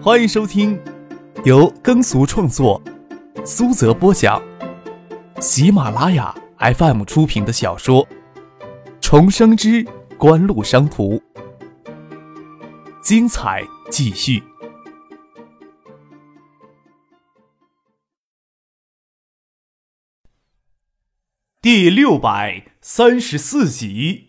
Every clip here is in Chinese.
欢迎收听由耕俗创作、苏泽播讲、喜马拉雅 FM 出品的小说《重生之官路商途》，精彩继续，第六百三十四集。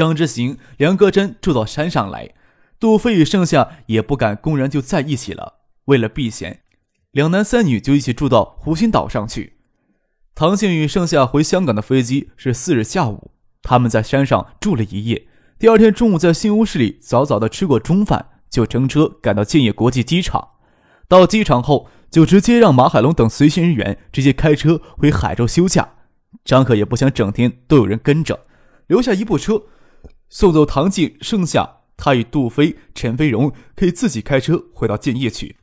张之行、梁戈真住到山上来，杜飞与盛夏也不敢公然就在一起了。为了避嫌，两男三女就一起住到湖心岛上去。唐静与盛夏回香港的飞机是四日下午，他们在山上住了一夜。第二天中午在新屋市里早早的吃过中饭，就乘车赶到建业国际机场。到机场后，就直接让马海龙等随行人员直接开车回海州休假。张可也不想整天都有人跟着，留下一部车。送走唐静，剩下他与杜飞、陈飞荣可以自己开车回到建业去。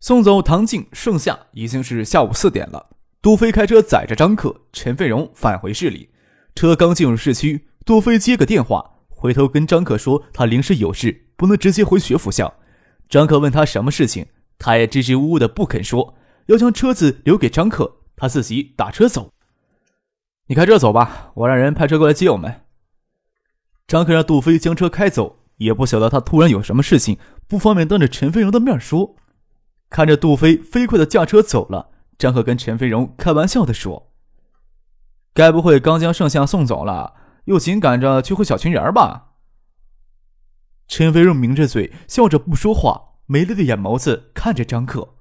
送走唐静，剩下已经是下午四点了。杜飞开车载着张克、陈飞荣返回市里。车刚进入市区，杜飞接个电话，回头跟张克说他临时有事，不能直接回学府巷。张克问他什么事情，他也支支吾吾的不肯说，要将车子留给张克，他自己打车走。你开车走吧，我让人派车过来接我们。张克让杜飞将车开走，也不晓得他突然有什么事情，不方便当着陈飞荣的面说。看着杜飞飞快的驾车走了，张克跟陈飞荣开玩笑的说：“该不会刚将盛夏送走了，又紧赶着去会小情人吧？”陈飞荣抿着嘴笑着不说话，美丽的眼眸子看着张克。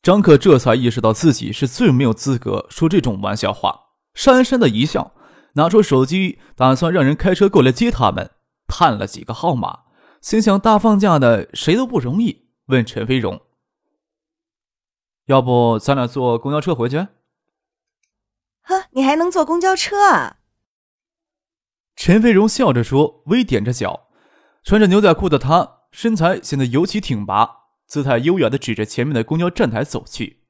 张克这才意识到自己是最没有资格说这种玩笑话，讪讪的一笑。拿出手机，打算让人开车过来接他们。探了几个号码，心想大放假的谁都不容易。问陈飞荣：“要不咱俩坐公交车回去？”“呵，你还能坐公交车啊？”陈飞荣笑着说，微踮着脚，穿着牛仔裤的他身材显得尤其挺拔，姿态优雅的指着前面的公交站台走去。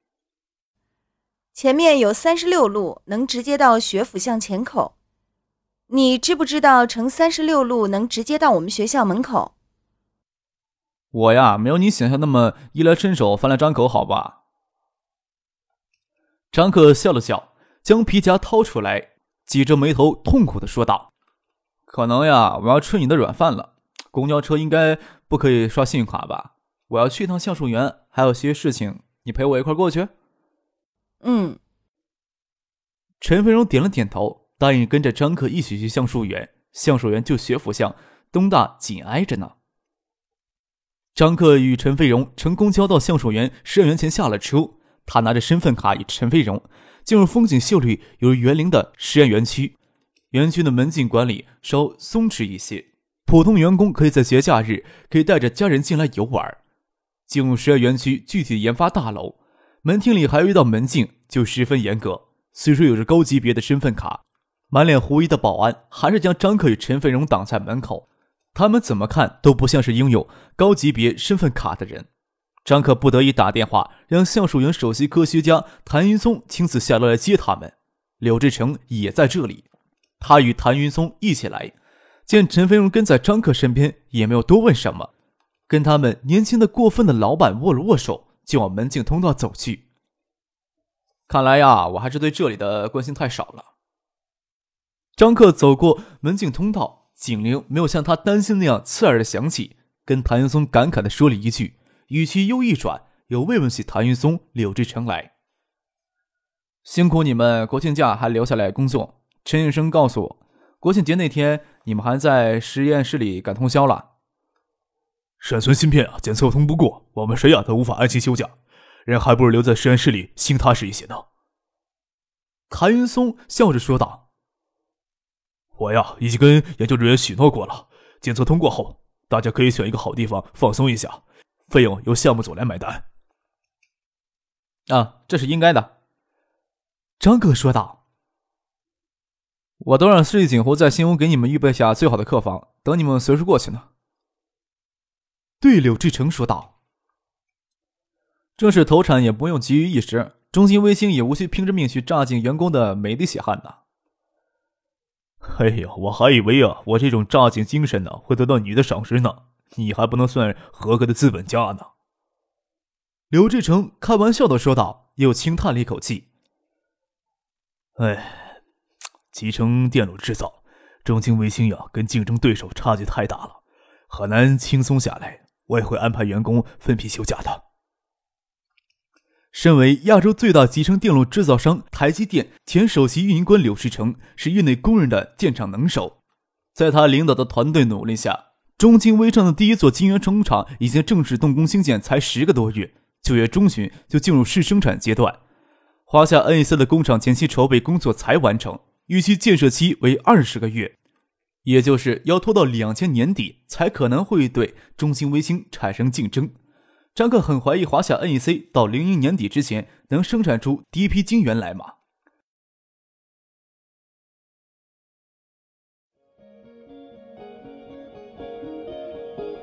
前面有三十六路，能直接到学府巷前口。你知不知道乘三十六路能直接到我们学校门口？我呀，没有你想象那么衣来伸手、饭来张口，好吧？张克笑了笑，将皮夹掏出来，挤着眉头痛苦的说道：“可能呀，我要吃你的软饭了。公交车应该不可以刷信用卡吧？我要去一趟橡树园，还有些事情，你陪我一块过去。”嗯，陈飞荣点了点头，答应跟着张克一起去橡树园。橡树园就学府巷东大紧挨着呢。张克与陈飞荣乘公交到橡树园实验园前下了车，他拿着身份卡与陈飞荣进入风景秀丽、有园林的实验园区。园区的门禁管理稍松弛一些，普通员工可以在节假日可以带着家人进来游玩。进入实验园区具体的研发大楼。门厅里还有一道门禁，就十分严格。虽说有着高级别的身份卡，满脸狐疑的保安还是将张克与陈飞荣挡在门口。他们怎么看都不像是拥有高级别身份卡的人。张克不得已打电话让橡树园首席科学家谭云松亲自下楼来接他们。柳志成也在这里，他与谭云松一起来。见陈飞荣跟在张克身边，也没有多问什么，跟他们年轻的过分的老板握了握手。就往门禁通道走去。看来呀，我还是对这里的关心太少了。张克走过门禁通道，警铃没有像他担心那样刺耳的响起，跟谭云松感慨的说了一句，语气又一转，又慰问起谭云松、柳志成来。辛苦你们国庆假还留下来工作。陈医生告诉我，国庆节那天你们还在实验室里赶通宵了。闪存芯片啊，检测通不过，我们谁呀都无法安心休假，人还不如留在实验室里，心踏实一些呢。谭云松笑着说道：“我呀，已经跟研究人员许诺过了，检测通过后，大家可以选一个好地方放松一下，费用由项目组来买单。”啊，这是应该的。”张哥说道：“我都让市里锦湖在新屋给你们预备下最好的客房，等你们随时过去呢。”对柳志成说道：“正式投产也不用急于一时，中兴微星也无需拼着命去榨尽员工的每滴血汗呐。”哎呦，我还以为啊，我这种榨尽精神呢，会得到你的赏识呢。你还不能算合格的资本家呢。刘志成开玩笑的说道，又轻叹了一口气。哎，集成电路制造，中兴微星呀，跟竞争对手差距太大了，很难轻松下来。我也会安排员工分批休假的。身为亚洲最大集成电路制造商台积电前首席运营官柳世成是业内公认的建厂能手，在他领导的团队努力下，中金微创的第一座晶圆工厂已经正式动工兴建，才十个多月，九月中旬就进入试生产阶段。华夏 NEC 的工厂前期筹备工作才完成，预期建设期为二十个月，也就是要拖到两千年底才可能会对中兴微星产生竞争。张克很怀疑华夏 NEC 到零一年底之前能生产出第一批晶圆来吗？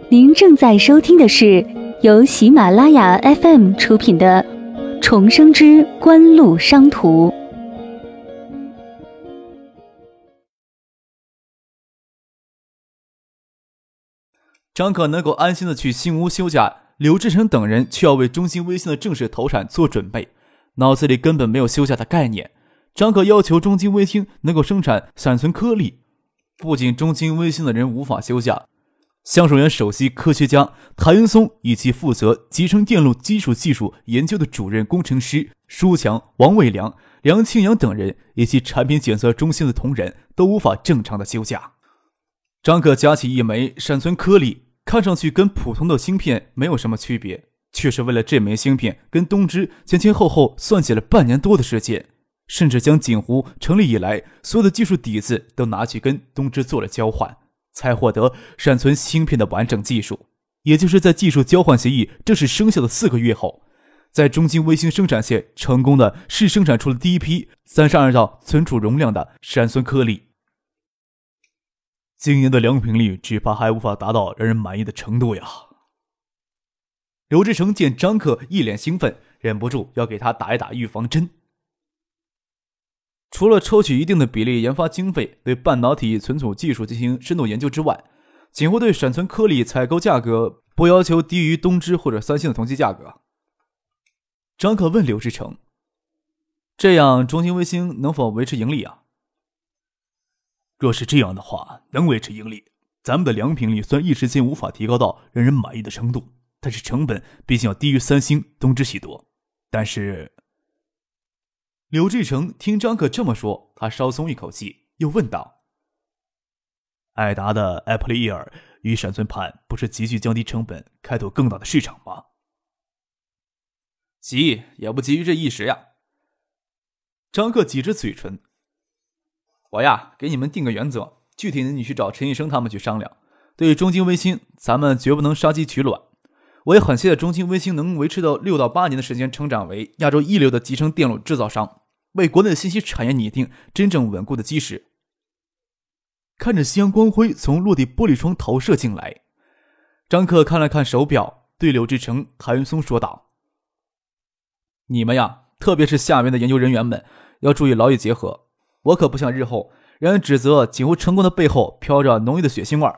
您正在收听的是由喜马拉雅 FM 出品的。重生之官路商途。张可能够安心的去新屋休假，刘志成等人却要为中兴微星的正式投产做准备，脑子里根本没有休假的概念。张可要求中兴微星能够生产闪存颗粒，不仅中兴微星的人无法休假。橡树园首席科学家谭云松以及负责集成电路基础技术研究的主任工程师舒强、王伟良、梁庆阳等人，以及产品检测中心的同仁都无法正常的休假。张可夹起一枚闪存颗粒，看上去跟普通的芯片没有什么区别，却是为了这枚芯片跟东芝前前后后算计了半年多的时间，甚至将锦湖成立以来所有的技术底子都拿去跟东芝做了交换。才获得闪存芯片的完整技术，也就是在技术交换协议正式生效的四个月后，在中金微星生产线成功的试生产出了第一批三十二兆存储容量的闪存颗粒。今年的良品率只怕还无法达到让人满意的程度呀。刘志成见张克一脸兴奋，忍不住要给他打一打预防针。除了抽取一定的比例研发经费，对半导体存储技术进行深度研究之外，锦湖对闪存颗粒采购价格不要求低于东芝或者三星的同期价格。张可问刘志成：“这样中兴微星能否维持盈利啊？”若是这样的话，能维持盈利。咱们的良品率虽然一时间无法提高到让人满意的程度，但是成本毕竟要低于三星、东芝许多。但是。刘志成听张可这么说，他稍松一口气，又问道：“艾达的艾普利尔与闪存盘不是急剧降低成本，开拓更大的市场吗？”“急也不急于这一时呀。”张克挤着嘴唇：“我呀，给你们定个原则，具体的你去找陈医生他们去商量。对于中兴微星，咱们绝不能杀鸡取卵。”我也很期待中兴微星能维持到六到八年的时间，成长为亚洲一流的集成电路制造商，为国内的信息产业拟定真正稳固的基石。看着夕阳光辉从落地玻璃窗投射进来，张克看了看手表，对柳志成、韩云松说道：“你们呀，特别是下面的研究人员们，要注意劳逸结合。我可不想日后让人指责锦湖成功的背后飘着浓郁的血腥味。”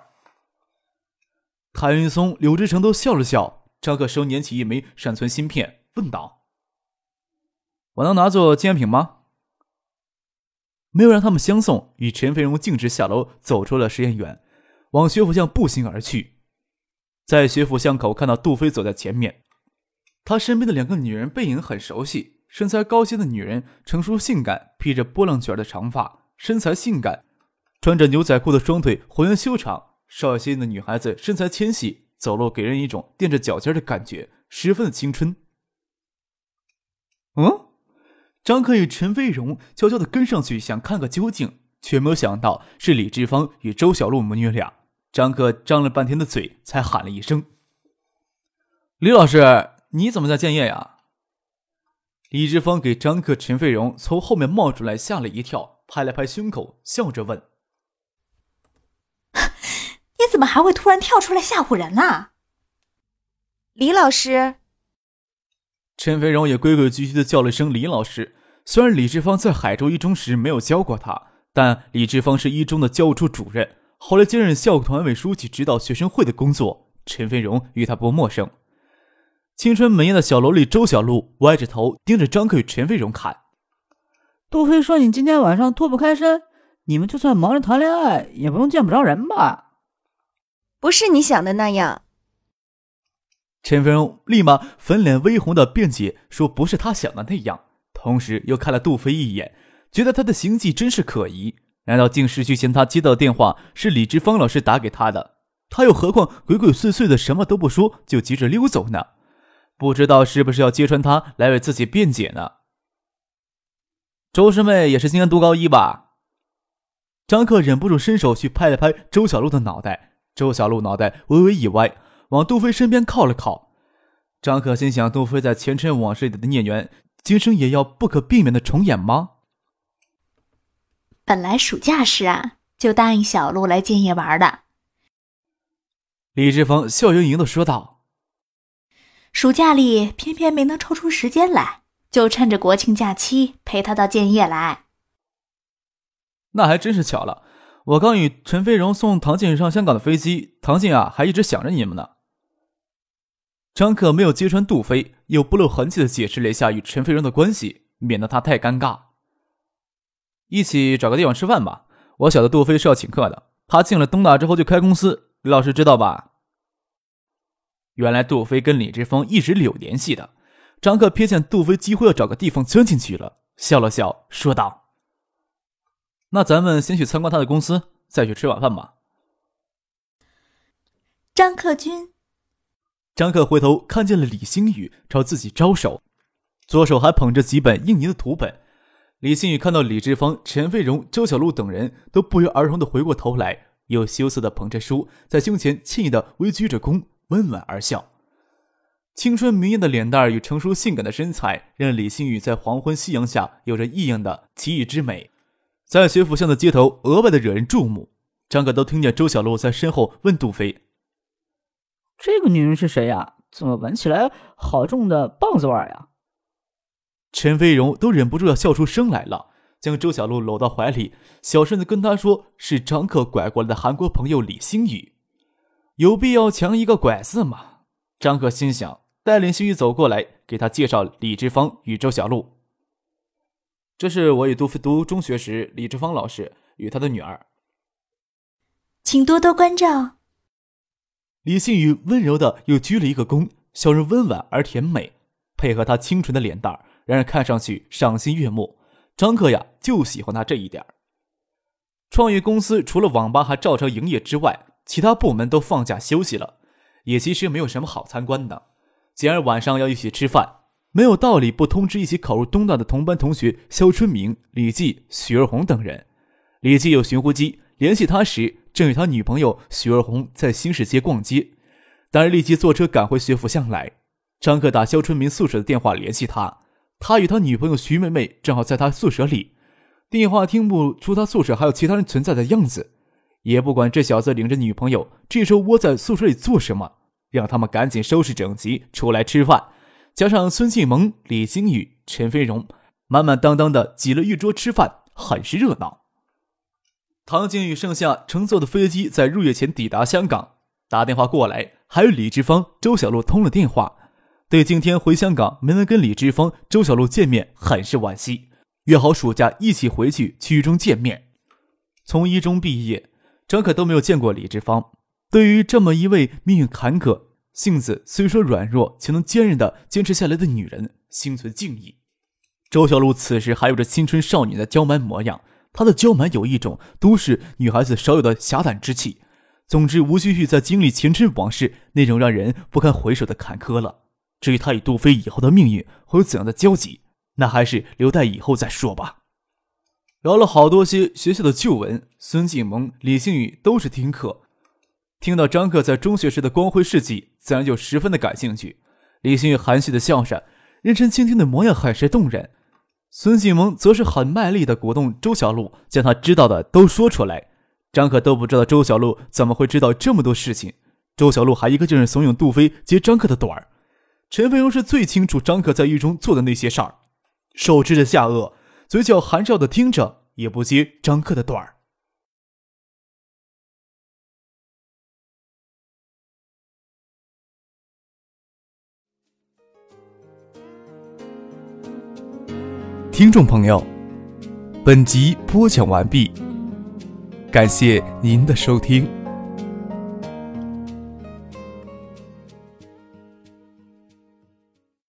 谭云松、柳志成都笑了笑。张克生捻起一枚闪存芯片，问道：“我能拿做纪念品吗？”没有让他们相送，与陈飞荣径直下楼，走出了实验园，往学府巷步行而去。在学府巷口看到杜飞走在前面，他身边的两个女人背影很熟悉，身材高些的女人成熟性感，披着波浪卷的长发，身材性感，穿着牛仔裤的双腿浑圆修长。少些的女孩子身材纤细，走路给人一种垫着脚尖的感觉，十分的青春。嗯，张克与陈飞荣悄悄的跟上去，想看个究竟，却没有想到是李志芳与周小璐母女俩。张克张了半天的嘴，才喊了一声：“李老师，你怎么在建业呀？”李志芳给张克、陈飞荣从后面冒出来，吓了一跳，拍了拍胸口，笑着问。你怎么还会突然跳出来吓唬人呢？李老师，陈飞荣也规规矩矩的叫了声李老师。虽然李志芳在海州一中时没有教过他，但李志芳是一中的教务处主任，后来兼任校团委书记，指导学生会的工作。陈飞荣与他不陌生。青春美艳的小萝莉周小璐歪着头盯着张克与陈飞荣看。杜飞说：“你今天晚上脱不开身，你们就算忙着谈恋爱，也不用见不着人吧？”不是你想的那样。陈飞荣立马粉脸微红的辩解说：“不是他想的那样。”同时又看了杜飞一眼，觉得他的行迹真是可疑。难道进市区前他接到的电话是李志芳老师打给他的？他又何况鬼鬼祟祟的什么都不说就急着溜走呢？不知道是不是要揭穿他来为自己辩解呢？周师妹也是今年读高一吧？张克忍不住伸手去拍了拍周小璐的脑袋，周小璐脑袋微微一歪，往杜飞身边靠了靠。张克心想：杜飞在前尘往事里的孽缘，今生也要不可避免的重演吗？本来暑假时啊，就答应小璐来建业玩的。李志峰笑盈盈的说道：“暑假里偏偏没能抽出时间来，就趁着国庆假期陪他到建业来。那还真是巧了，我刚与陈飞荣送唐静上香港的飞机，唐静啊还一直想着你们呢。”张克没有揭穿杜飞，又不露痕迹的解释了一下与陈飞荣的关系，免得他太尴尬。一起找个地方吃饭吧，我晓得杜飞是要请客的，他进了东大之后就开公司。李老师知道吧？原来杜飞跟李志峰一直有联系的。张克瞥见杜飞几乎要找个地方钻进去了，笑了笑，说道：“那咱们先去参观他的公司，再去吃晚饭吧。”张克军，张克回头看见了李星宇朝自己招手，左手还捧着几本印尼的图本。李星宇看到李志峰、陈飞荣、周小璐等人都不约而同的回过头来。又羞涩的捧着书，在胸前轻易的微鞠着躬，温婉而笑。青春明艳的脸蛋与成熟性感的身材，让李星宇在黄昏夕阳下有着异样的奇异之美，在学府巷的街头额外的惹人注目。张可都听见周小璐在身后问杜飞：“这个女人是谁呀？怎么闻起来好重的棒子味呀？”陈飞荣都忍不住要笑出声来了。将周小璐搂到怀里，小声的跟他说：“是张克拐过来的韩国朋友李星宇，有必要强一个拐字吗？”张克心想，带领星宇走过来，给他介绍李志芳与周小璐。这是我与杜飞读中学时，李志芳老师与他的女儿，请多多关照。李星宇温柔的又鞠了一个躬，笑容温婉而甜美，配合他清纯的脸蛋，让人看上去赏心悦目。张克呀，就喜欢他这一点创业公司除了网吧还照常营业之外，其他部门都放假休息了，也其实没有什么好参观的。既然晚上要一起吃饭，没有道理不通知一起考入东大的同班同学肖春明、李记、许二红等人。李记有寻呼机，联系他时正与他女朋友许二红在新市街逛街，当然立即坐车赶回学府巷来。张克打肖春明宿舍的电话联系他。他与他女朋友徐妹妹正好在他宿舍里，电话听不出他宿舍还有其他人存在的样子，也不管这小子领着女朋友这时候窝在宿舍里做什么，让他们赶紧收拾整齐出来吃饭。加上孙庆萌、李星宇、陈飞荣，满满当当的挤了一桌吃饭，很是热闹。唐静与盛夏乘坐的飞机在入夜前抵达香港，打电话过来，还与李志芳、周小璐通了电话。对今天回香港没能跟李志芳、周小璐见面，很是惋惜。约好暑假一起回去区域中见面。从一中毕业，张可都没有见过李志芳。对于这么一位命运坎坷、性子虽说软弱却能坚韧的坚持下来的女人，心存敬意。周小璐此时还有着青春少女的娇蛮模样，她的娇蛮有一种都市女孩子少有的侠胆之气。总之，无需去再经历前尘往事那种让人不堪回首的坎坷了。至于他与杜飞以后的命运会有怎样的交集，那还是留待以后再说吧。聊了好多些学校的旧闻，孙静萌、李星宇都是听课，听到张克在中学时的光辉事迹，自然就十分的感兴趣。李星宇含蓄的笑着，认真倾听的模样很是动人。孙静萌则是很卖力的鼓动周小璐将他知道的都说出来。张克都不知道周小璐怎么会知道这么多事情，周小璐还一个劲儿怂恿杜飞揭张克的短儿。陈飞荣是最清楚张克在狱中做的那些事儿，手支着下颚，嘴角含笑的听着，也不接张克的短儿。听众朋友，本集播讲完毕，感谢您的收听。